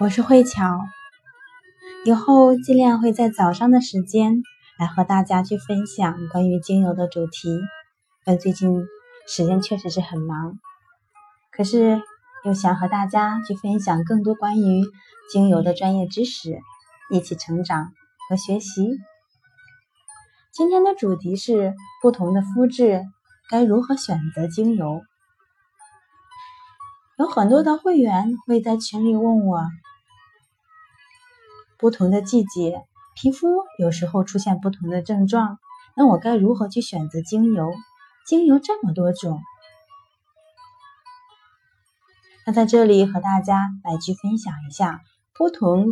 我是慧巧，以后尽量会在早上的时间来和大家去分享关于精油的主题。但最近时间确实是很忙，可是又想和大家去分享更多关于精油的专业知识，一起成长和学习。今天的主题是不同的肤质该如何选择精油。有很多的会员会在群里问我。不同的季节，皮肤有时候出现不同的症状，那我该如何去选择精油？精油这么多种，那在这里和大家来去分享一下不同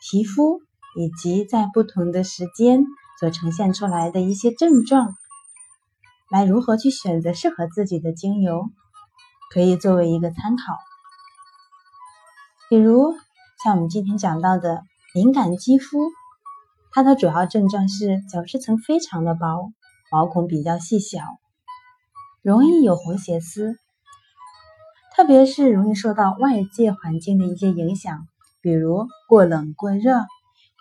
皮肤以及在不同的时间所呈现出来的一些症状，来如何去选择适合自己的精油，可以作为一个参考。比如像我们今天讲到的。敏感肌肤，它的主要症状是角质层非常的薄，毛孔比较细小，容易有红血丝，特别是容易受到外界环境的一些影响，比如过冷过热，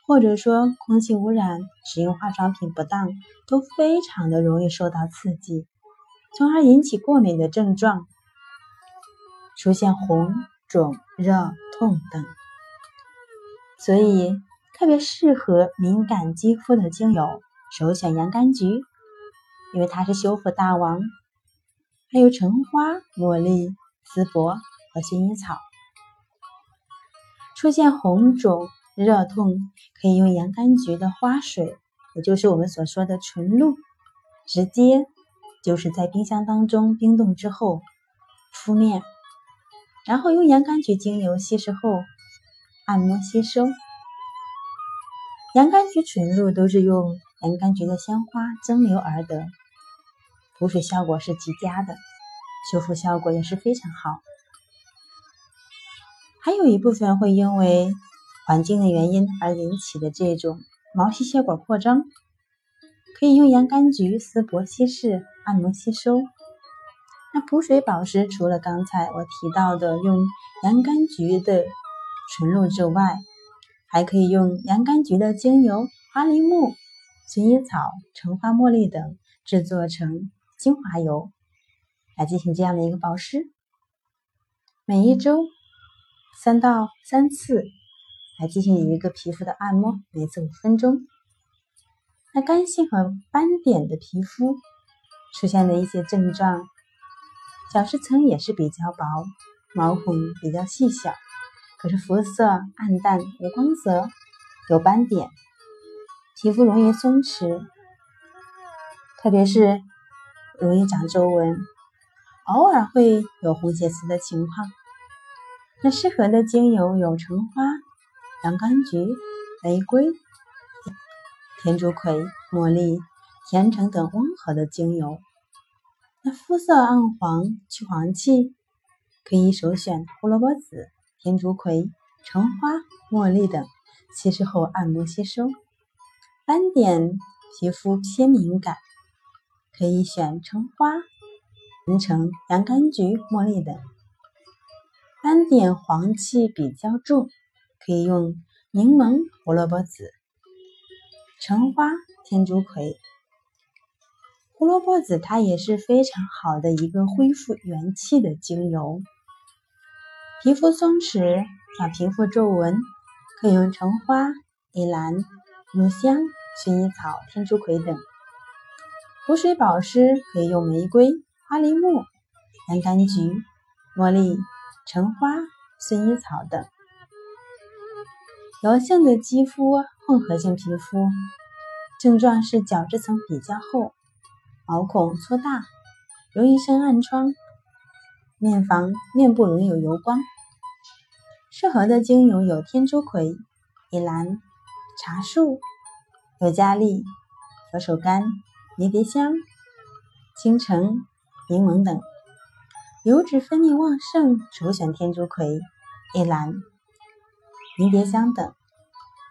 或者说空气污染、使用化妆品不当，都非常的容易受到刺激，从而引起过敏的症状，出现红、肿、热、痛等。所以，特别适合敏感肌肤的精油，首选洋甘菊，因为它是修复大王。还有橙花、茉莉、丝柏和薰衣草。出现红肿、热痛，可以用洋甘菊的花水，也就是我们所说的纯露，直接就是在冰箱当中冰冻之后敷面，然后用洋甘菊精油稀释后。按摩吸收，洋甘菊纯露都是用洋甘菊的鲜花蒸馏而得，补水效果是极佳的，修复效果也是非常好。还有一部分会因为环境的原因而引起的这种毛细血管扩张，可以用洋甘菊、丝柏稀释按摩吸收。那补水保湿，除了刚才我提到的用洋甘菊的。纯露之外，还可以用洋甘菊的精油、花梨木、薰衣草、橙花、茉莉等制作成精华油，来进行这样的一个保湿。每一周三到三次来进行一个皮肤的按摩，每次五分钟。那干性和斑点的皮肤出现的一些症状，角质层也是比较薄，毛孔比较细小。可是肤色暗淡无光泽，有斑点，皮肤容易松弛，特别是容易长皱纹，偶尔会有红血丝的情况。那适合的精油有橙花、洋甘菊、玫瑰、天竺葵、茉莉、甜橙等温和的精油。那肤色暗黄、去黄气，可以首选胡萝卜籽。天竺葵、橙花、茉莉等稀释后按摩吸收。斑点皮肤偏敏感，可以选橙花、橙、洋甘菊、茉莉等。斑点黄气比较重，可以用柠檬、胡萝卜籽、橙花、天竺葵。胡萝卜籽它也是非常好的一个恢复元气的精油。皮肤松弛、小皮肤皱纹，可以用橙花、依兰、乳香、薰衣草、天竺葵等；补水保湿，可以用玫瑰、花梨木、洋甘菊、茉莉、橙花、薰衣草等。油性的肌肤、混合性皮肤，症状是角质层比较厚，毛孔粗大，容易生暗疮。面房面部容易有油光，适合的精油有天竺葵、依兰、茶树、尤加利、佛手柑、迷迭香、青橙、柠檬等。油脂分泌旺盛，首选天竺葵、依兰、迷迭香等。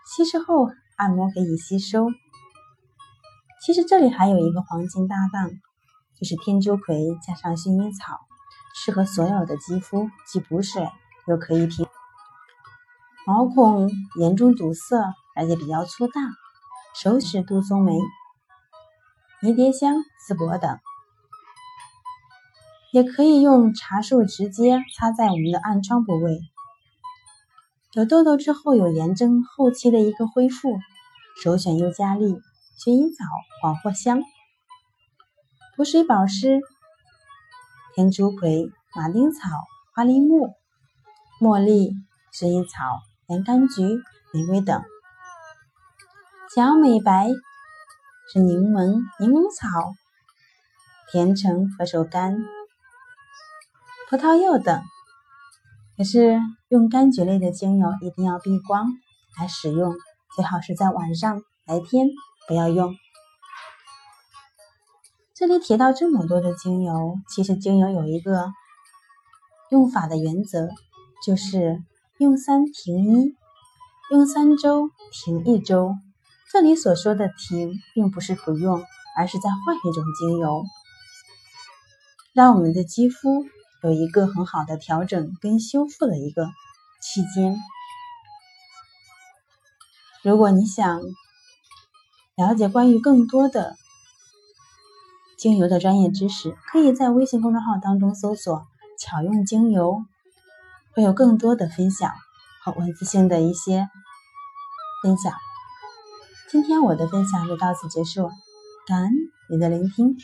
稀释后按摩可以吸收。其实这里还有一个黄金搭档，就是天竺葵加上薰衣草。适合所有的肌肤，既补水又可以平。毛孔严重堵塞，而且比较粗大，首选杜松梅、迷迭香、丝柏等。也可以用茶树直接擦在我们的暗疮部位。有痘痘之后有炎症后期的一个恢复，首选尤加利、薰衣草、黄藿香。补水保湿，天竺葵、马丁草、花梨木、茉莉、薰衣草、洋甘菊、玫瑰等。想要美白，是柠檬、柠檬草、甜橙、佛手柑。葡萄柚等，可是用柑橘类的精油一定要避光来使用，最好是在晚上，白天不要用。这里提到这么多的精油，其实精油有一个用法的原则，就是用三停一，用三周停一周。这里所说的停，并不是不用，而是在换一种精油，让我们的肌肤。有一个很好的调整跟修复的一个期间。如果你想了解关于更多的精油的专业知识，可以在微信公众号当中搜索“巧用精油”，会有更多的分享和文字性的一些分享。今天我的分享就到此结束，感恩你的聆听。